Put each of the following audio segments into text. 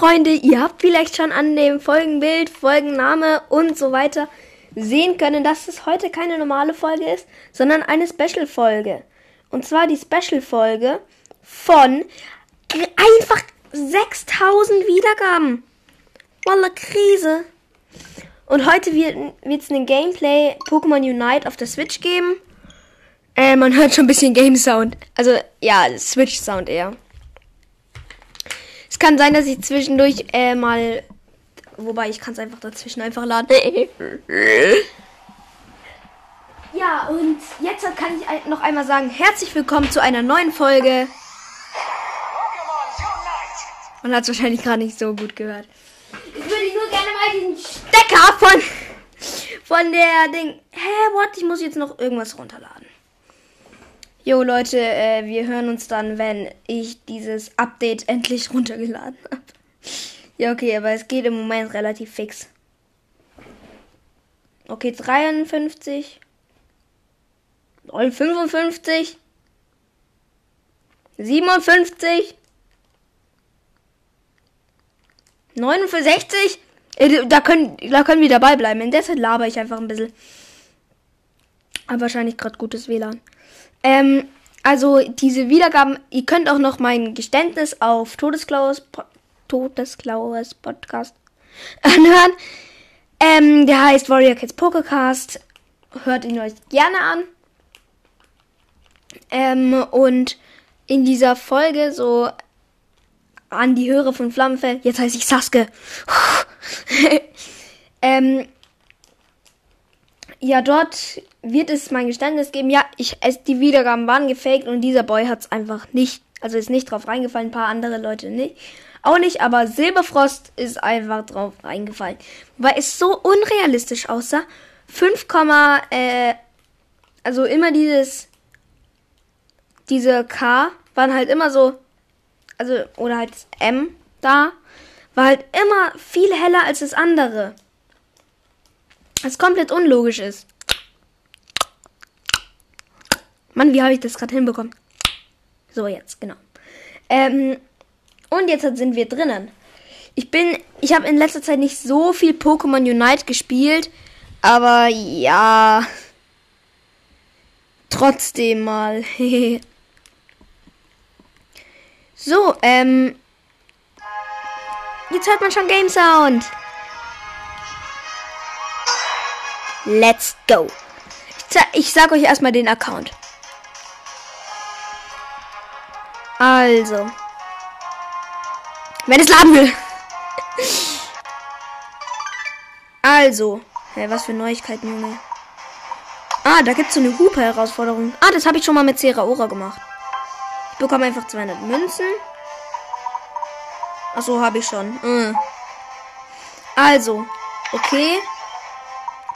Freunde, ihr habt vielleicht schon an dem Folgenbild, Folgenname und so weiter sehen können, dass es heute keine normale Folge ist, sondern eine Special-Folge. Und zwar die Special-Folge von einfach 6000 Wiedergaben. Walla Krise. Und heute wird es einen Gameplay Pokémon Unite auf der Switch geben. Äh, man hört schon ein bisschen Game Sound. Also, ja, Switch Sound eher kann sein, dass ich zwischendurch äh, mal. Wobei ich kann es einfach dazwischen einfach laden. ja, und jetzt kann ich noch einmal sagen, herzlich willkommen zu einer neuen Folge. Man hat es wahrscheinlich gerade nicht so gut gehört. Ich würde nur gerne mal diesen Stecker von, von der Ding. Hä, what? Ich muss jetzt noch irgendwas runterladen. Jo Leute, äh, wir hören uns dann, wenn ich dieses Update endlich runtergeladen habe. Ja, okay, aber es geht im Moment relativ fix. Okay, 53. 55. 57. 69. Da können, da können wir dabei bleiben. In der Zeit laber ich einfach ein bisschen. Aber wahrscheinlich gerade gutes WLAN. Ähm, also diese Wiedergaben, ihr könnt auch noch mein Geständnis auf Todesklauers, po Todesklauers Podcast anhören. Ähm, der heißt Warrior Kids Pokercast. Hört ihn euch gerne an. Ähm, und in dieser Folge so an die Hörer von Flammenfell, jetzt heiße ich Saske. ähm, ja, dort wird es mein Geständnis geben. Ja, ich, es, die Wiedergaben waren gefaked und dieser Boy hat es einfach nicht, also ist nicht drauf reingefallen, ein paar andere Leute nicht. Auch nicht, aber Silberfrost ist einfach drauf reingefallen. Weil es so unrealistisch aussah. 5, äh, also immer dieses, diese K waren halt immer so, also, oder halt M da, war halt immer viel heller als das andere. Was komplett unlogisch ist. Mann, wie habe ich das gerade hinbekommen? So, jetzt, genau. Ähm, und jetzt sind wir drinnen. Ich bin, ich habe in letzter Zeit nicht so viel Pokémon Unite gespielt, aber ja, trotzdem mal. so, ähm, jetzt hört man schon Game Sound. Let's go. Ich, ich sag euch erstmal den Account. Also. Wenn es laden will. Also. Hey, was für Neuigkeiten, Junge. Ah, da gibt's so eine Hupe-Herausforderung. Ah, das habe ich schon mal mit Seraora gemacht. Ich bekomme einfach 200 Münzen. Achso, habe ich schon. Mhm. Also. Okay.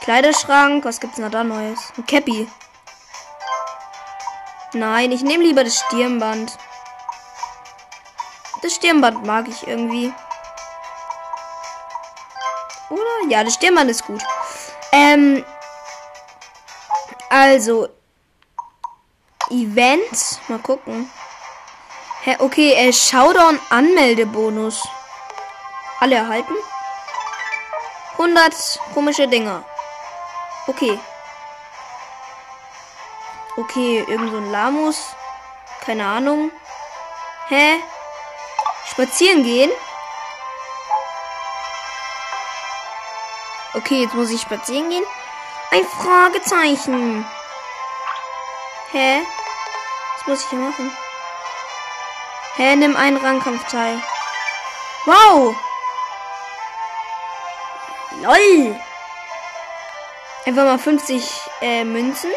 Kleiderschrank. Was gibt's denn da Neues? Ein Cappy. Nein, ich nehme lieber das Stirnband. Das Stirnband mag ich irgendwie. Oder? Ja, das Stirnband ist gut. Ähm. Also. Event. Mal gucken. Hä, okay, äh, Showdown Anmeldebonus. Alle erhalten? 100 komische Dinger. Okay. Okay, irgend so ein Lamus. Keine Ahnung. Hä? Spazieren gehen? Okay, jetzt muss ich spazieren gehen. Ein Fragezeichen. Hä? Was muss ich hier machen? Hä, nimm einen Rangkampf teil. Wow! LOL! Einfach mal 50 äh, Münzen.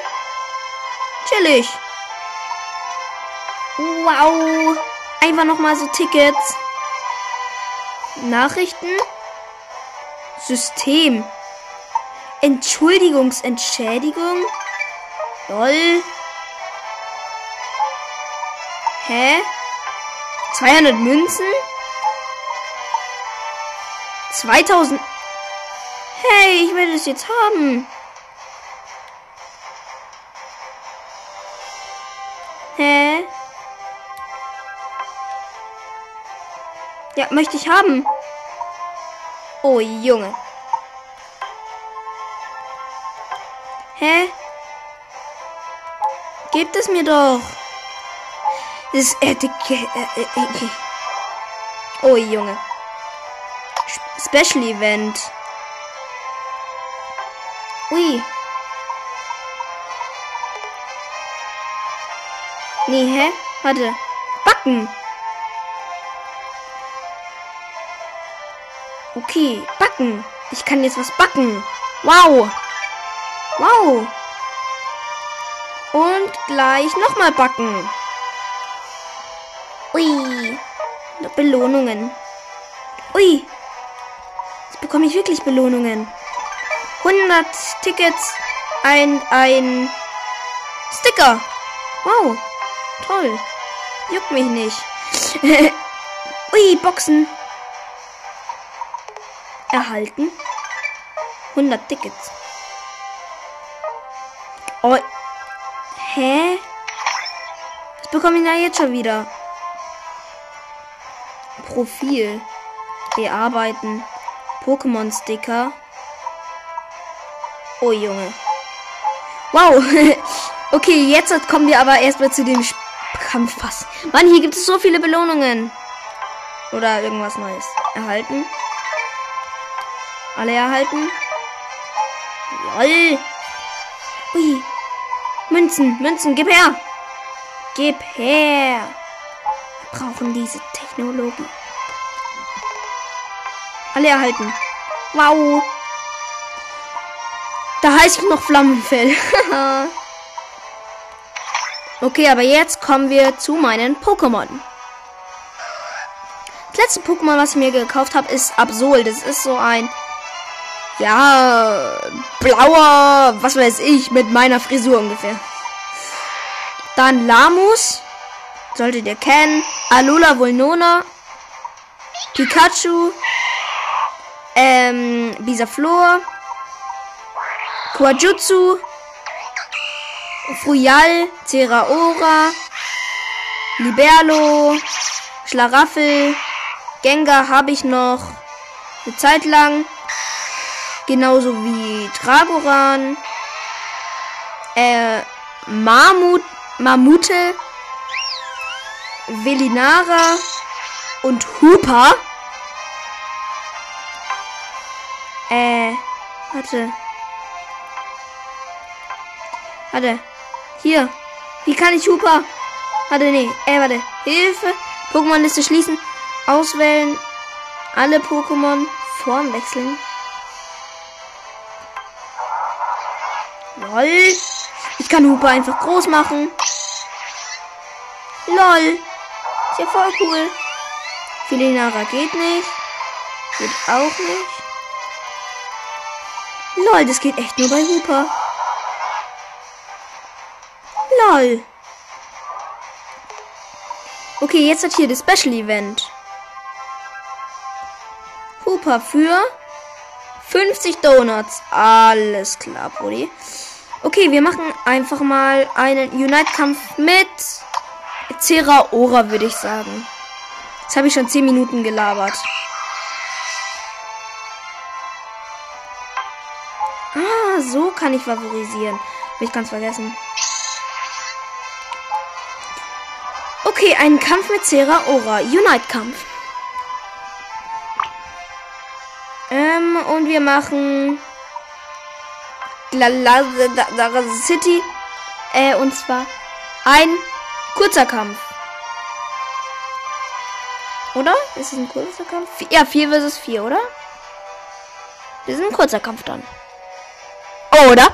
Chillig. Wow. Einfach nochmal so Tickets. Nachrichten. System. Entschuldigungsentschädigung. Lol. Hä? 200 Münzen? 2000. Hey, ich will das jetzt haben. Möchte ich haben. Oh, Junge. Hä? Gebt es mir doch. Das Etikett. Äh, äh, äh, oh, Junge. Special Event. Ui. Nee, hä? Warte. Backen. Okay, backen. Ich kann jetzt was backen. Wow. Wow. Und gleich nochmal backen. Ui. Belohnungen. Ui. Jetzt bekomme ich wirklich Belohnungen. 100 Tickets. Ein, ein Sticker. Wow. Toll. Juckt mich nicht. Ui, Boxen. Erhalten. 100 Tickets. Oh. Hä? Was bekomme ich da jetzt schon wieder? Profil. Bearbeiten. Pokémon-Sticker. Oh, Junge. Wow. okay, jetzt kommen wir aber erstmal zu dem Kampfpass. Mann, hier gibt es so viele Belohnungen. Oder irgendwas Neues. Erhalten. Alle erhalten. Lol. Ui. Münzen, Münzen, gib her. Gib her. Wir brauchen diese Technologie. Alle erhalten. Wow. Da heißt ich noch Flammenfell. okay, aber jetzt kommen wir zu meinen Pokémon. Das letzte Pokémon, was ich mir gekauft habe, ist Absol. Das ist so ein ja, blauer, was weiß ich, mit meiner Frisur ungefähr. Dann Lamus, solltet ihr kennen. Alula Volnona, Pikachu, ähm, Bisaflor, Quajutsu, Fuyal, Teraora, Liberlo, Schlaraffel, Gengar habe ich noch eine Zeit lang. Genauso wie Dragoran. Äh, Mammut, Mammute. Velinara. Und Hooper. Äh, warte. Warte. Hier. Wie kann ich Hooper? Warte, nee. Äh, warte. Hilfe. Pokémon-Liste schließen. Auswählen. Alle Pokémon. Form wechseln. Lol. Ich kann Hupe einfach groß machen. Lol. Ist ja voll cool. Filinara geht nicht. Geht auch nicht. Lol, das geht echt nur bei Hooper. Lol. Okay, jetzt hat hier das Special Event. Hooper für 50 Donuts. Alles klar, Brudi. Okay, wir machen einfach mal einen Unite-Kampf mit Zeraora, würde ich sagen. Jetzt habe ich schon 10 Minuten gelabert. Ah, so kann ich favorisieren. Habe ich ganz vergessen. Okay, einen Kampf mit Zeraora. Unite-Kampf. Ähm, und wir machen City. Äh, und zwar ein kurzer Kampf. Oder? Ist es ein kurzer Kampf? Ja, 4 versus 4, oder? Das ist ein kurzer Kampf dann. Oder?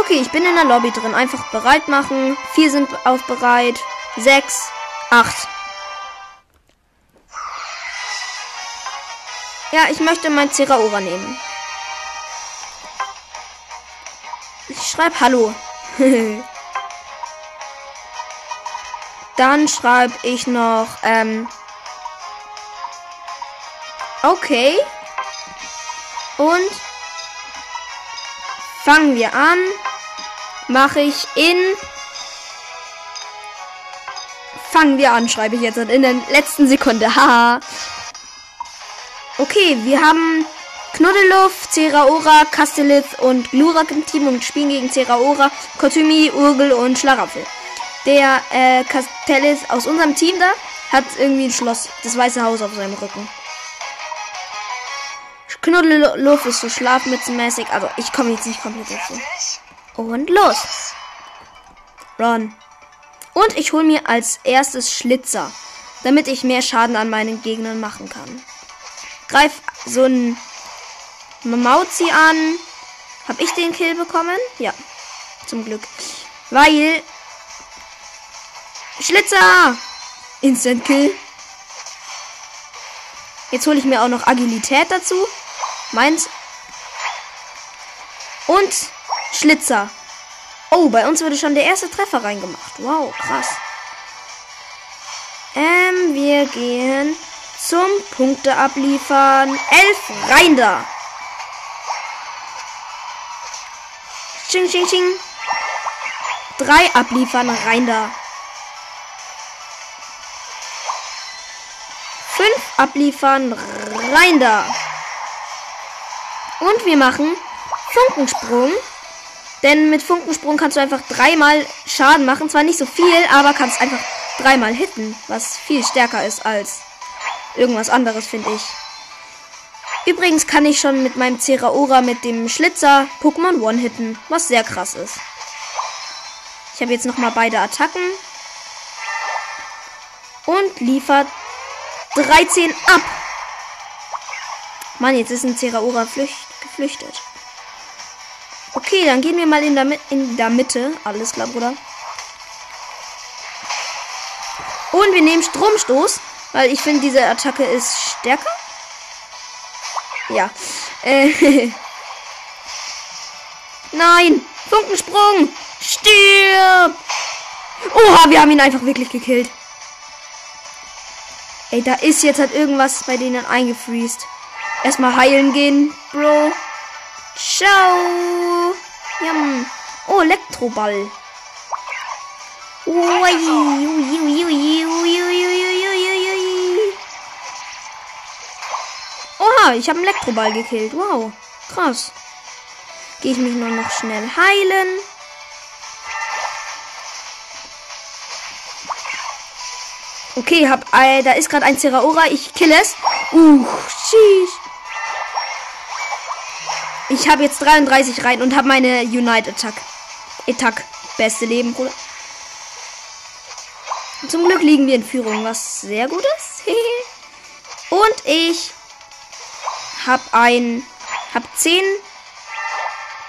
Okay, ich bin in der Lobby drin. Einfach bereit machen. Vier sind auf bereit. Sechs, acht. Ja, ich möchte mein Zeraora nehmen. Ich schreibe Hallo. Dann schreibe ich noch, ähm, okay. Und fangen wir an. Mache ich in Fangen wir an, schreibe ich jetzt in der letzten Sekunde. Haha. Okay, wir haben Knuddeluff, Ceraora, Castellith und Glurak im Team und spielen gegen Ceraora, Kotumi, Urgel und Schlaraffel. Der äh, Castellith aus unserem Team da hat irgendwie ein Schloss, das Weiße Haus auf seinem Rücken. Knuddeluff ist so schlafmützenmäßig, also ich komme jetzt nicht komplett dazu. Und los. Run. Und ich hole mir als erstes Schlitzer, damit ich mehr Schaden an meinen Gegnern machen kann. Greif so ein Mauzi an. Hab ich den Kill bekommen? Ja. Zum Glück. Weil. Schlitzer! Instant Kill. Jetzt hole ich mir auch noch Agilität dazu. Meins. Und Schlitzer. Oh, bei uns wurde schon der erste Treffer reingemacht. Wow, krass. Ähm, wir gehen zum Punkte abliefern. Elf rein da. Ching, ching, ching. Drei abliefern rein da. Fünf abliefern rein da. Und wir machen Funkensprung. Denn mit Funkensprung kannst du einfach dreimal Schaden machen. Zwar nicht so viel, aber kannst einfach dreimal hitten. Was viel stärker ist als irgendwas anderes, finde ich. Übrigens kann ich schon mit meinem Ceraora mit dem Schlitzer Pokémon One hitten, was sehr krass ist. Ich habe jetzt nochmal beide Attacken. Und liefert 13 ab. Mann, jetzt ist ein Ceraora geflüchtet. Okay, dann gehen wir mal in der, in der Mitte. Alles klar, Bruder. Und wir nehmen Stromstoß, weil ich finde, diese Attacke ist stärker. Ja. Äh. Nein! Funkensprung! Stirb! Oha, wir haben ihn einfach wirklich gekillt. Ey, da ist jetzt halt irgendwas bei denen eingefriest. Erstmal heilen gehen, Bro. Ciao. Jam. Oh, Elektroball. Ui, ui, ui, ui, ui, Oha, ich habe einen Elektroball gekillt. Wow, krass. Gehe ich mich nur noch schnell heilen. Okay, hab, äh, da ist gerade ein Zeraora. Ich kill es. Uh, sheesh. Ich habe jetzt 33 rein und habe meine Unite Attack. Attack. Beste Leben, Bruder. Zum Glück liegen wir in Führung, was sehr gut ist. und ich habe ein, habe 10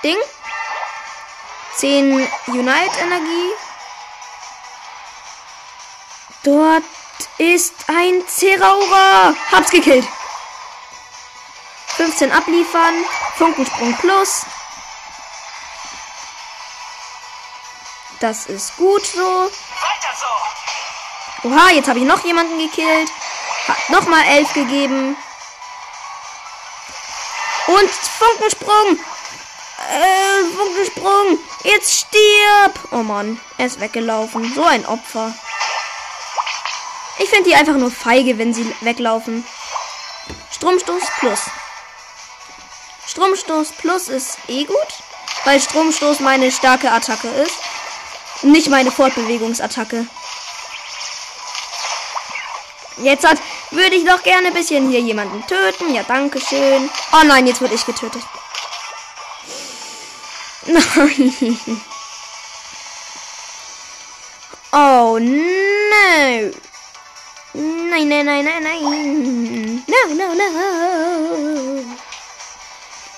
Ding. 10 Unite Energie. Dort ist ein Zeraura. Hab's gekillt. 15 abliefern. Funkensprung plus. Das ist gut so. Oha, jetzt habe ich noch jemanden gekillt. Hat nochmal 11 gegeben. Und Funkensprung. Äh, Funkensprung. Jetzt stirb. Oh Mann, er ist weggelaufen. So ein Opfer. Ich finde die einfach nur feige, wenn sie weglaufen. Stromstoß plus. Stromstoß Plus ist eh gut, weil Stromstoß meine starke Attacke ist. Nicht meine Fortbewegungsattacke. Jetzt hat, würde ich doch gerne ein bisschen hier jemanden töten. Ja, danke schön. Oh nein, jetzt wurde ich getötet. Nein. Oh no. Nein, nein, nein, nein, nein. No, no, no.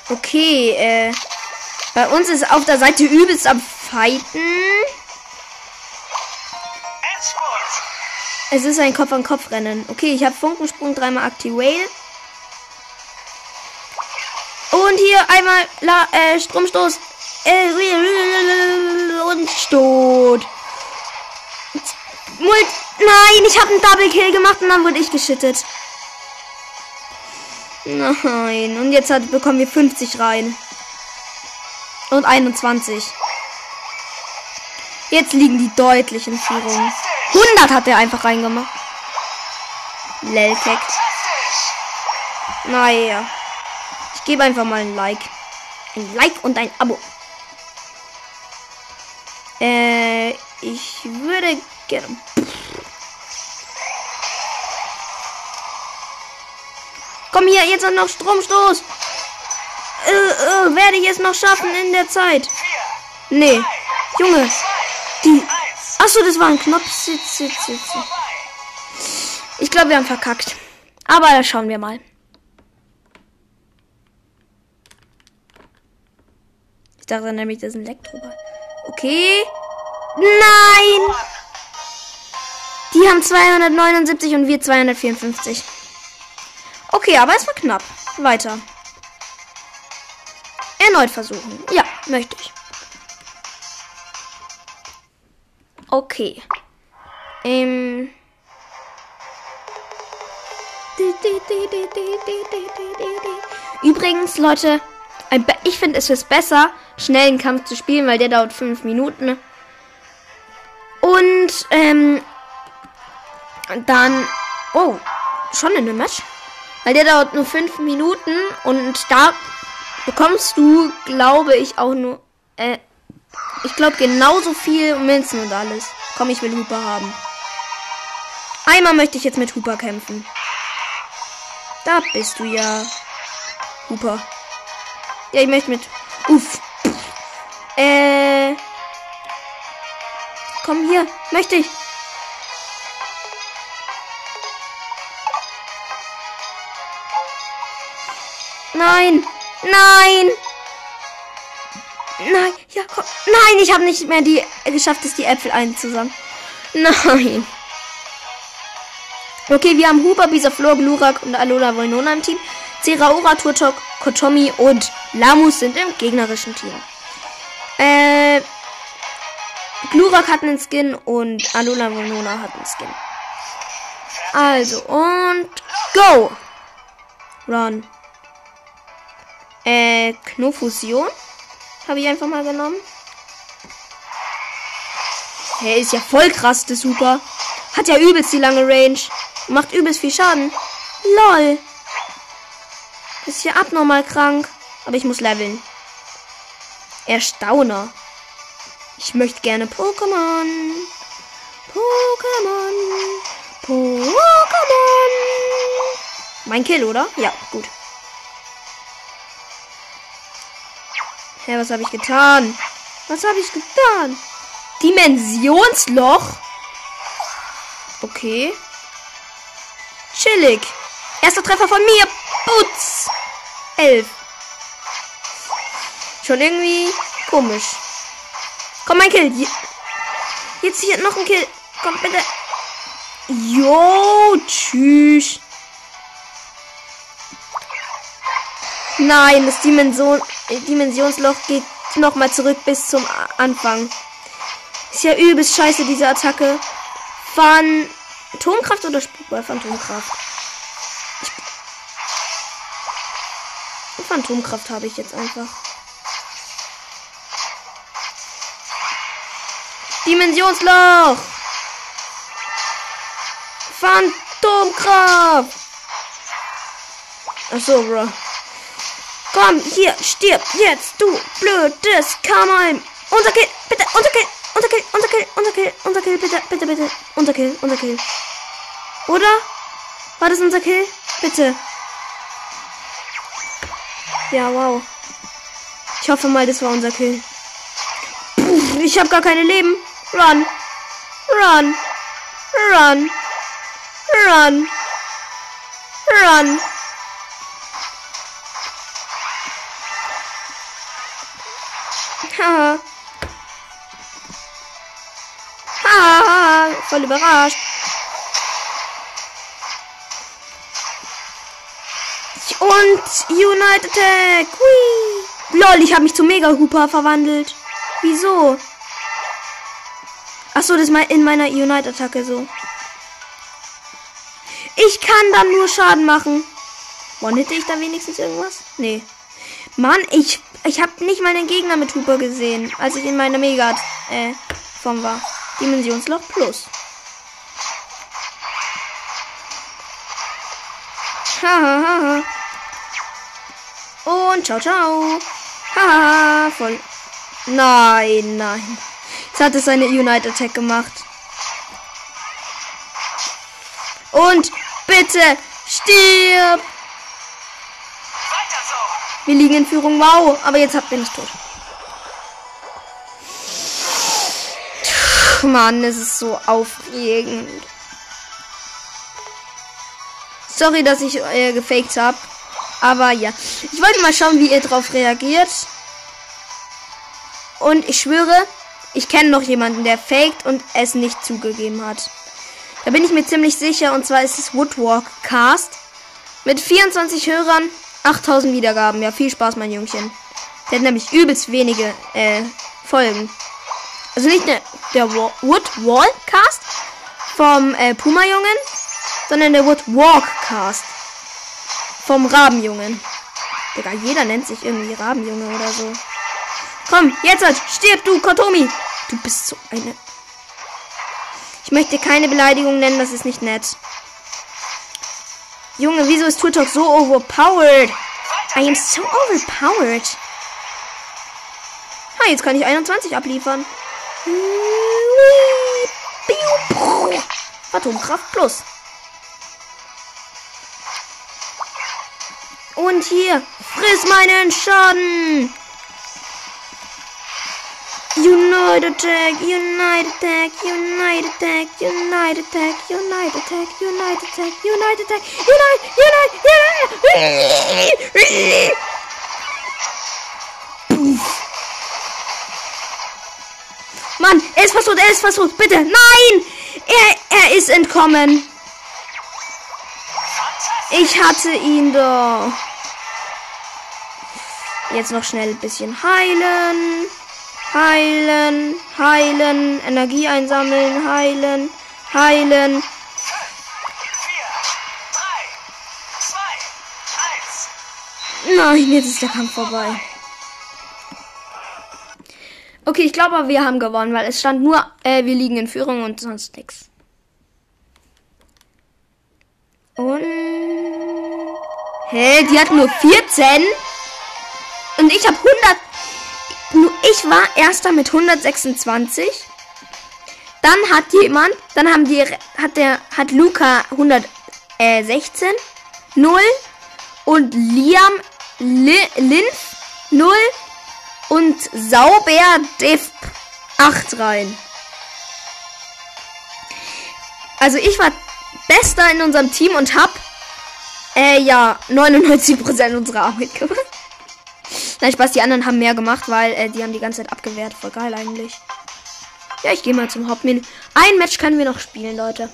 Okay, äh. Bei uns ist auf der Seite übelst am Fighten. Es ist ein Kopf-an-Kopf-Rennen. Okay, ich habe Funkensprung dreimal aktiviert. Und hier einmal La äh, Stromstoß. Äh, und Stot. Nein, ich habe einen Double Kill gemacht und dann wurde ich geschüttet. Nein. Und jetzt hat, bekommen wir 50 rein. Und 21. Jetzt liegen die deutlich in Führung. 100 hat er einfach reingemacht. Lelkek. Naja. Ich gebe einfach mal ein Like. Ein Like und ein Abo. Äh, ich würde gerne. Komm hier, jetzt noch Stromstoß. Äh, äh, werde ich es noch schaffen in der Zeit? Nee. Junge. Die. Achso, das war ein Knopf. Sitz, sitz, sitz. Ich glaube, wir haben verkackt. Aber da schauen wir mal. Ich dachte nämlich, das ist ein Elektroball. Okay. Nein! Die haben 279 und wir 254. Okay, aber es war knapp. Weiter. Erneut versuchen. Ja, möchte ich. Okay. Ähm. Übrigens, Leute, ich finde es ist besser, schnell einen Kampf zu spielen, weil der dauert 5 Minuten. Und ähm, dann. Oh, schon in einem Match? Weil der dauert nur 5 Minuten und da bekommst du, glaube ich, auch nur. Äh, ich glaube genauso viel Münzen und alles. Komm, ich will Hooper haben. Einmal möchte ich jetzt mit Hooper kämpfen. Da bist du ja. Hooper. Ja, ich möchte mit. Uff. Äh. Komm hier. Möchte ich. Nein. Nein. Nein. Ja, komm. Nein, ich habe nicht mehr die geschafft, es die Äpfel einzusammeln. Nein. Okay, wir haben Huber, Bisaflor, Glurak und Alola Volnona im Team. Zeraora, Turtok, Kotomi und Lamus sind im gegnerischen Team. Äh, Glurak hat einen Skin und Alola Volnona hat einen Skin. Also, und go! Run. Äh, Knofusion. Habe ich einfach mal genommen. Hey, ist ja voll krass, das super. Hat ja übelst die lange Range. Macht übelst viel Schaden. Lol. Ist ja abnormal krank. Aber ich muss leveln. Erstauner. Ich möchte gerne Pokémon. Pokémon. Pokémon. Mein Kill, oder? Ja, gut. Hä, was habe ich getan? Was habe ich getan? Dimensionsloch? Okay. Chillig. Erster Treffer von mir. Putz. Elf. Schon irgendwie komisch. Komm, mein Kill. Jetzt hier noch ein Kill. Komm, bitte. Jo, tschüss. Nein, das Dimension, Dimensionsloch geht nochmal zurück bis zum Anfang. Ist ja übelst scheiße, diese Attacke. Phantomkraft oder Spukball? Phantomkraft. Phantomkraft habe ich jetzt einfach. Dimensionsloch! Phantomkraft! Achso, Bro. Komm, hier, stirb jetzt, du blödes Kamal. Unser Kill, bitte, unser Kill, unser Kill, unser Kill, unser Kill, unser Kill, bitte, bitte, bitte. Unser Kill, unser Kill. Oder? War das unser Kill? Bitte. Ja, wow. Ich hoffe mal, das war unser Kill. Puh, ich habe gar keine Leben. Run. Run. Run. Run. Run. Voll überrascht. Und United Attack. Hui. Lol, ich habe mich zu Mega Hooper verwandelt. Wieso? Achso, das ist in meiner Unite-Attacke so. Ich kann dann nur Schaden machen. Wann hätte ich da wenigstens irgendwas? Nee. Mann, ich, ich habe nicht meinen Gegner mit Hooper gesehen, als ich in meiner Mega äh, Form war. Dimensionsloch Plus. Hahaha. Und ciao, ciao. Haha, voll. Nein, nein. Jetzt hat es seine Unite Attack gemacht. Und bitte stirb. Wir liegen in Führung. Wow, aber jetzt habt ihr mich tot. Mann, es ist so aufregend. Sorry, dass ich äh, gefaked habe. Aber ja. Ich wollte mal schauen, wie ihr drauf reagiert. Und ich schwöre, ich kenne noch jemanden, der faked und es nicht zugegeben hat. Da bin ich mir ziemlich sicher. Und zwar ist es Woodwalk Cast. Mit 24 Hörern, 8000 Wiedergaben. Ja, viel Spaß, mein Jungchen. Der hat nämlich übelst wenige äh, Folgen. Also nicht der, der Woodwalk Cast vom äh, Puma-Jungen, sondern der Woodwalk Cast vom Rabenjungen. Digga, jeder nennt sich irgendwie Rabenjunge oder so. Komm, jetzt halt, stirb du, Kotomi. Du bist so eine. Ich möchte keine Beleidigung nennen, das ist nicht nett. Junge, wieso ist Turtok so overpowered? I am so overpowered. Ah, jetzt kann ich 21 abliefern. Atomkraft plus. Und hier, friss meinen Schaden. Unite Attack, Unite Attack, Unite Attack, Unite Attack, Unite Attack, Unite Attack, Unite Attack, Unite, Unite, Unite. Mann, er ist versucht, er ist versucht, bitte, nein! Er, er ist entkommen. Ich hatte ihn doch. Jetzt noch schnell ein bisschen heilen. Heilen, heilen, Energie einsammeln, heilen, heilen. Nein, jetzt ist der Kampf vorbei. Okay, ich glaube, wir haben gewonnen, weil es stand nur, äh, wir liegen in Führung und sonst nichts. Und. Hä, die hat nur 14? Und ich habe 100. Ich war erster mit 126. Dann hat jemand, dann haben die, hat der, hat Luca 116, 0 und Liam Li, Linf 0 und Sauber Dev 8 rein. Also ich war bester in unserem Team und hab äh, ja 99% unserer Arbeit gemacht. Nein, Spaß, die anderen haben mehr gemacht, weil äh, die haben die ganze Zeit abgewehrt. Voll geil eigentlich. Ja, ich gehe mal zum Hauptmenü. Ein Match können wir noch spielen, Leute.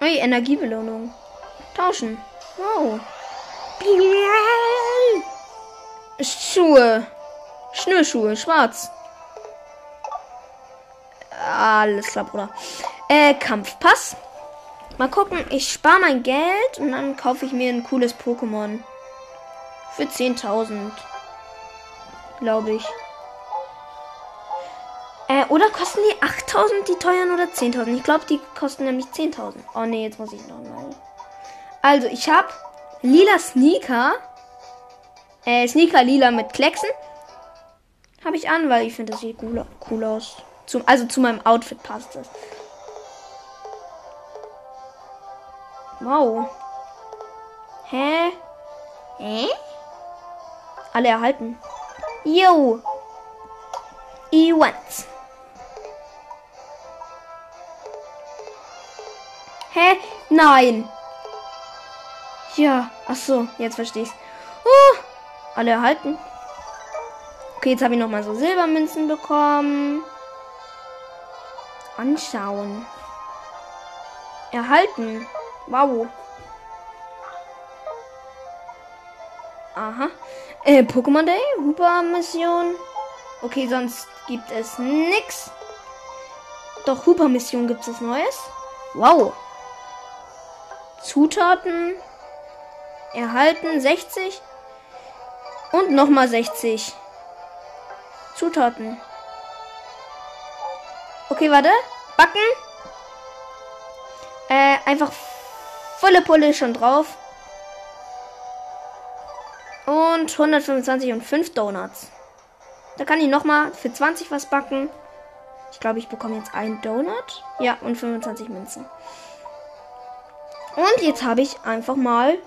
Hey, Energiebelohnung. Tauschen. Wow. Schuhe. Schnürschuhe, schwarz. Alles klar, Bruder. Äh, Kampfpass. Mal gucken, ich spare mein Geld und dann kaufe ich mir ein cooles Pokémon. Für 10.000. Glaube ich. Äh, oder kosten die 8.000 die teuren oder 10.000? Ich glaube, die kosten nämlich 10.000. Oh ne, jetzt muss ich noch mal. Also, ich habe lila Sneaker. Äh, Sneaker lila mit Klecksen. Habe ich an, weil ich finde, das sieht cool, cool aus. Zum, also zu meinem Outfit passt es. Wow. Hä? Hä? Alle erhalten. Yo. E1. Hä? Nein. Ja, ach so, jetzt verstehe ich's. Uh, alle erhalten. Okay, jetzt habe ich noch mal so Silbermünzen bekommen. Anschauen. Erhalten. Wow. Aha. Äh, Pokémon Day, Huber Mission. Okay, sonst gibt es nix. Doch, Huber Mission gibt es Neues. Wow. Zutaten erhalten 60 und nochmal 60 Zutaten. Okay, warte. Backen. Äh, einfach volle Pulle schon drauf. Und 125 und 5 Donuts. Da kann ich nochmal für 20 was backen. Ich glaube, ich bekomme jetzt einen Donut. Ja, und 25 Münzen. Und jetzt habe ich einfach mal.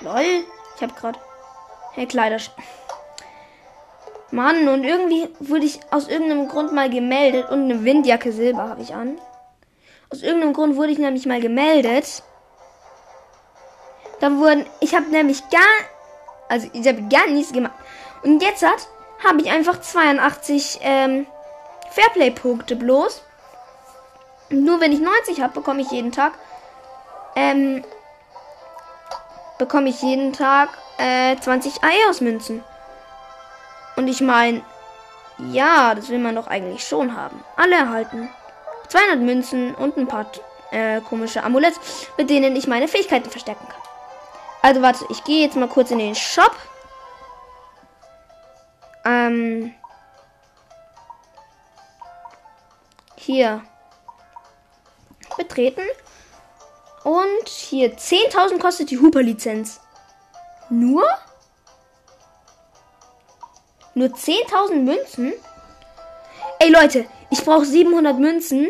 Lol. Ich habe gerade. Hey, Kleider. Mann, und irgendwie wurde ich aus irgendeinem Grund mal gemeldet. Und eine Windjacke Silber habe ich an. Aus irgendeinem Grund wurde ich nämlich mal gemeldet. Da wurden. Ich habe nämlich gar. Also, ich habe gar nichts gemacht. Und jetzt hat habe ich einfach 82 ähm, Fairplay-Punkte bloß. Nur wenn ich 90 habe, bekomme ich jeden Tag. Ähm, bekomme ich jeden Tag äh, 20 Eios-Münzen. Und ich meine, ja, das will man doch eigentlich schon haben. Alle erhalten. 200 Münzen und ein paar äh, komische Amuletts, mit denen ich meine Fähigkeiten verstärken kann. Also warte, ich gehe jetzt mal kurz in den Shop. Ähm, hier betreten. Und hier 10.000 kostet die Hooper-Lizenz. Nur? Nur 10.000 Münzen? Ey Leute, ich brauche 700 Münzen.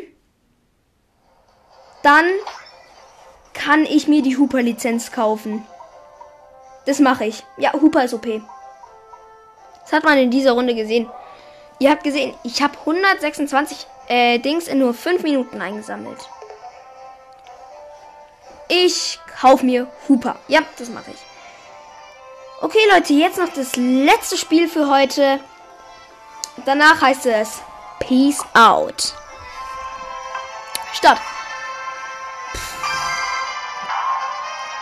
Dann kann ich mir die Hooper-Lizenz kaufen. Das mache ich. Ja, Hooper ist OP. Das hat man in dieser Runde gesehen. Ihr habt gesehen, ich habe 126 äh, Dings in nur 5 Minuten eingesammelt. Ich kauf mir Hooper. Ja, das mache ich. Okay, Leute, jetzt noch das letzte Spiel für heute. Danach heißt es Peace out. Start.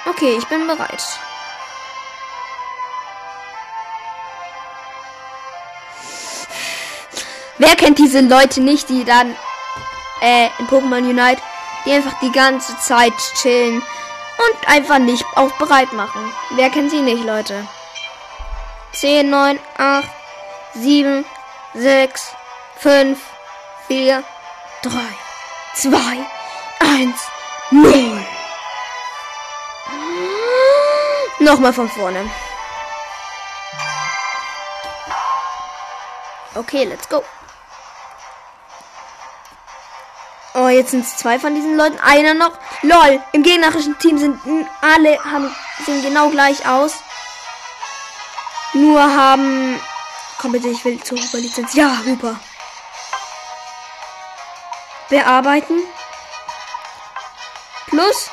Okay, ich bin bereit. Wer kennt diese Leute nicht, die dann äh, in Pokémon Unite, die einfach die ganze Zeit chillen und einfach nicht auf bereit machen? Wer kennt sie nicht, Leute? 10, 9, 8, 7, 6, 5, 4, 3, 2, 1, 0. Nochmal von vorne. Okay, let's go. Jetzt sind es zwei von diesen Leuten. Einer noch. LOL. Im gegnerischen Team sind alle haben, sehen genau gleich aus. Nur haben. Komm bitte, ich will zur Huber-Lizenz. Ja, Huber. Bearbeiten. Plus.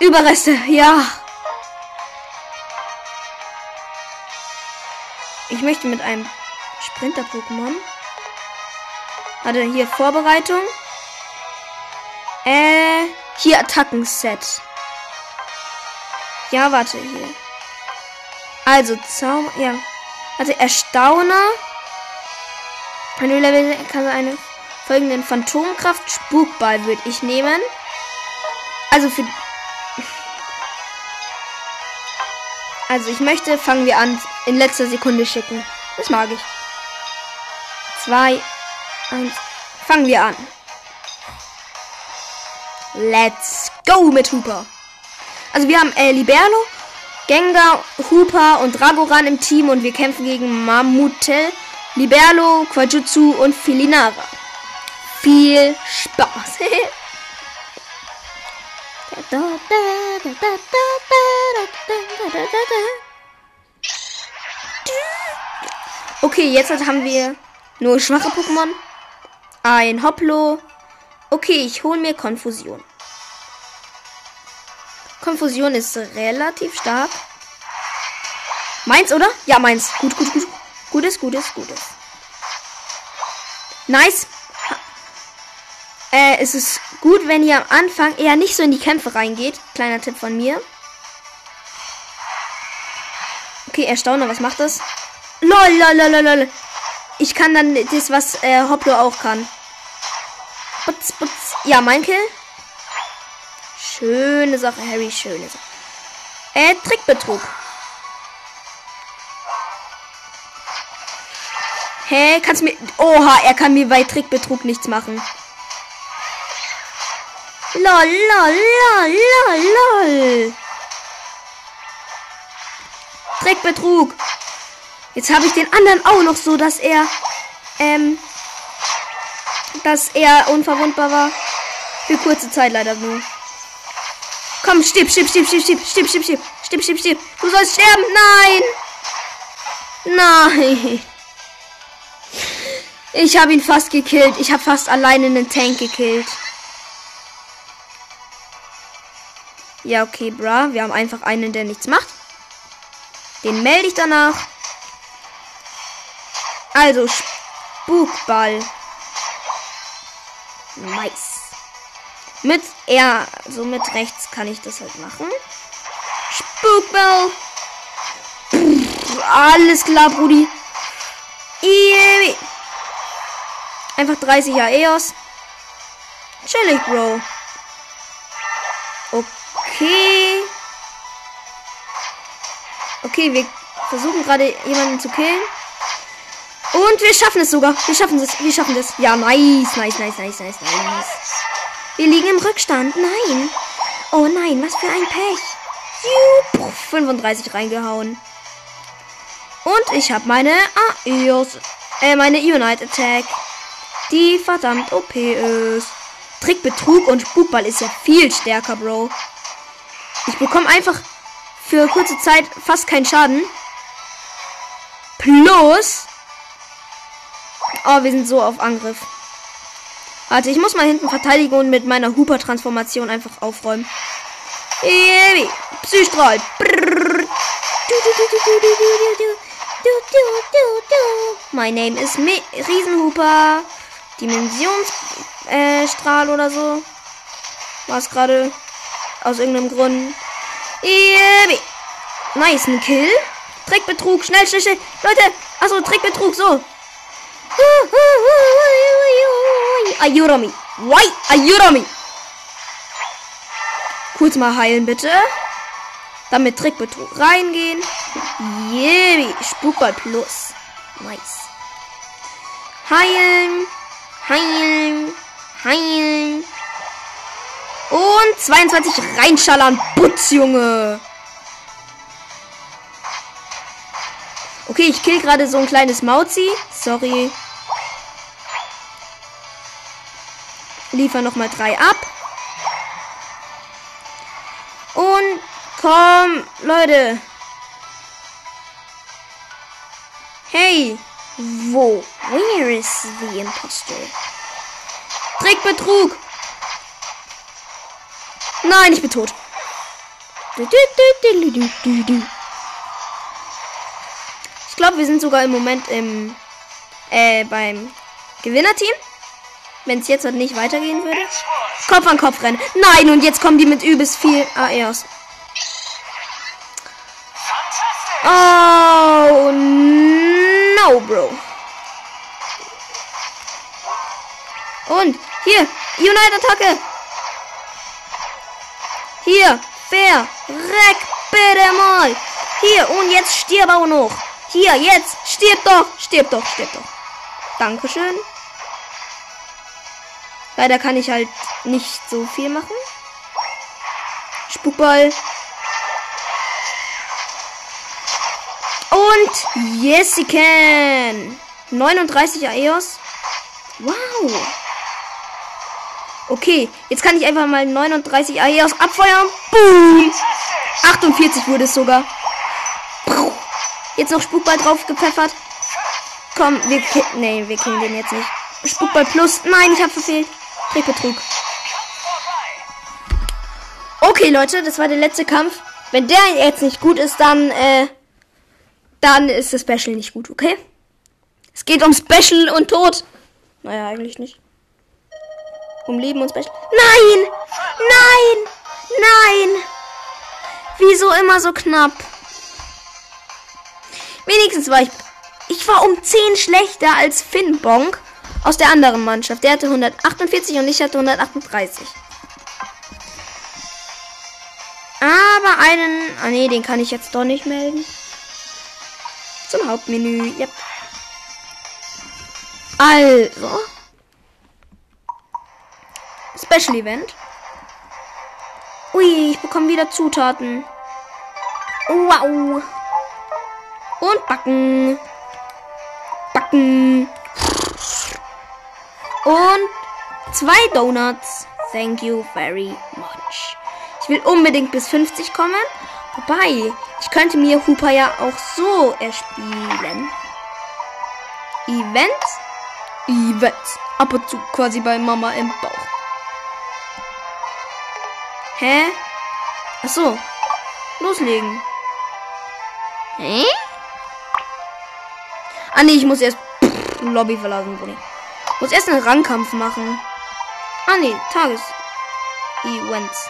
Überreste. Ja. Ich möchte mit einem Sprinter-Pokémon. Hatte hier Vorbereitung. Hier Attacken-Set. Ja, warte, hier. Also, Zauber, ja. Also, Erstauner. Du Level kann eine folgenden Phantomkraft Spukball würde ich nehmen. Also für Also ich möchte, fangen wir an, in letzter Sekunde schicken. Das mag ich. Zwei, eins, fangen wir an. Let's go mit Hooper. Also wir haben äh, Liberlo, Gengar, Hooper und Dragoran im Team und wir kämpfen gegen Mamutel, Liberlo, Quajutsu und Filinara. Viel Spaß. Okay, jetzt haben wir nur schwache Pokémon. Ein Hoplo. Okay, ich hole mir Konfusion. Konfusion ist relativ stark. Meins, oder? Ja, meins. Gut, gut, gut. Gutes, gutes, gutes. Nice. Äh, es ist gut, wenn ihr am Anfang eher nicht so in die Kämpfe reingeht. Kleiner Tipp von mir. Okay, Erstauner, was macht das? Lol, lol, lol, lol. Ich kann dann das, was äh, Hoplo auch kann. Butz, butz. Ja, mein Kill. Schöne Sache, Harry, schöne Sache. Äh, Trickbetrug. Hä, kannst mir... Oha, er kann mir bei Trickbetrug nichts machen. Lol, lol, lol, lol, lol. Trickbetrug. Jetzt habe ich den anderen auch noch so, dass er, ähm, dass er unverwundbar war. Für kurze Zeit leider nur. Komm, stirb, stirb, stirb, stirb, stirb, stirb, stirb, stirb, stirb, stirb, stirb. Du sollst sterben. Nein. Nein. Ich habe ihn fast gekillt. Ich habe fast alleine einen Tank gekillt. Ja, okay, bra. Wir haben einfach einen, der nichts macht. Den melde ich danach. Also, Spukball. Nice. Mit R, so mit rechts kann ich das halt machen. Spukball. Pff, alles klar, Brudi. Eee. Einfach 30er EOS. Chillig, Bro. Okay. Okay, wir versuchen gerade jemanden zu killen. Und wir schaffen es sogar. Wir schaffen es. Wir schaffen es. Ja, nice, nice, nice, nice, nice, nice. Wir liegen im Rückstand. Nein. Oh nein, was für ein Pech. Juh, 35 reingehauen. Und ich habe meine Aeos, äh, meine Unite Attack, die verdammt OP ist. Trickbetrug und Spukball ist ja viel stärker, Bro. Ich bekomme einfach für kurze Zeit fast keinen Schaden. Plus. Oh, wir sind so auf Angriff. Warte, ich muss mal hinten verteidigen und mit meiner Hooper-Transformation einfach aufräumen. Psystrahl. My name is Mi Riesenhuper. Dimensionsstrahl äh, oder so. War es gerade. Aus irgendeinem Grund. Ebi. Nice, ein Kill. Trickbetrug, schnell, schnell, schnell. Leute, achso, Trickbetrug, so. Ayurami. Why? Ayurami. Kurz mal heilen, bitte. Dann mit Trickbetrug reingehen. Yebi. Spukball plus. Nice. Heilen. Heilen. Heilen. Und 22 reinschallern. Putz, Junge. Okay, ich kill gerade so ein kleines Mauzi. Sorry. Liefer nochmal drei ab. Und komm, Leute. Hey, wo? Where is the imposter? Trickbetrug. Nein, ich bin tot. Ich glaube, wir sind sogar im Moment im äh, beim Gewinnerteam. Wenn es jetzt halt nicht weitergehen würde. Kopf an Kopf rennen. Nein, und jetzt kommen die mit übelst viel ARs. Oh, no, Bro. Und hier, Unite-Attacke. Hier, verreck bitte mal. Hier, und jetzt stirb auch noch. Hier, jetzt, stirb doch, stirb doch, stirb doch. Dankeschön. Leider kann ich halt nicht so viel machen. Spukball. Und yes, sie can. 39 Aeos. Wow. Okay, jetzt kann ich einfach mal 39 Aeos abfeuern. Boom. 48 wurde es sogar. Jetzt noch Spukball drauf gepfeffert. Komm, wir Nee, wir killen den jetzt nicht. Spukball plus. Nein, ich habe verfehlt. Trickbetrug. Okay, Leute, das war der letzte Kampf. Wenn der jetzt nicht gut ist, dann, äh, dann ist das Special nicht gut, okay? Es geht um Special und Tod. Naja, eigentlich nicht. Um Leben und Special. Nein! Nein! Nein! Wieso immer so knapp? Wenigstens war ich. Ich war um 10 schlechter als Finn Bonk aus der anderen Mannschaft. Der hatte 148 und ich hatte 138. Aber einen. Ah nee, den kann ich jetzt doch nicht melden. Zum Hauptmenü. Yep. Also. Special Event. Ui, ich bekomme wieder Zutaten. Wow. Und backen. Backen. Und zwei Donuts. Thank you very much. Ich will unbedingt bis 50 kommen. Wobei, ich könnte mir Hooper ja auch so erspielen. Events? Events. Ab und zu quasi bei Mama im Bauch. Hä? Ach so. Loslegen. Hä? Ah nee, ich muss erst Lobby verlassen, Brudi. Muss erst einen Rangkampf machen. Ah nee, Tages Events.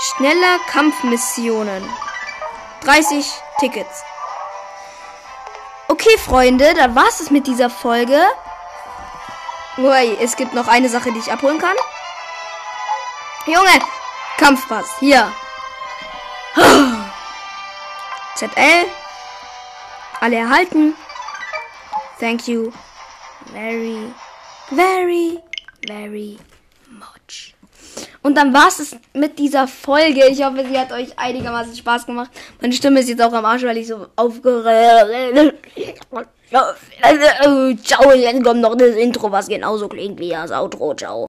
Schnelle Kampfmissionen. 30 Tickets. Okay, Freunde, dann war's es mit dieser Folge. Ui, es gibt noch eine Sache, die ich abholen kann. Junge, Kampfpass, hier. ZL. Alle erhalten. Thank you very, very, very much. Und dann war es mit dieser Folge. Ich hoffe, sie hat euch einigermaßen Spaß gemacht. Meine Stimme ist jetzt auch am Arsch, weil ich so aufgeregt. Ciao, jetzt kommt noch das Intro, was genauso klingt wie das Outro. Ciao.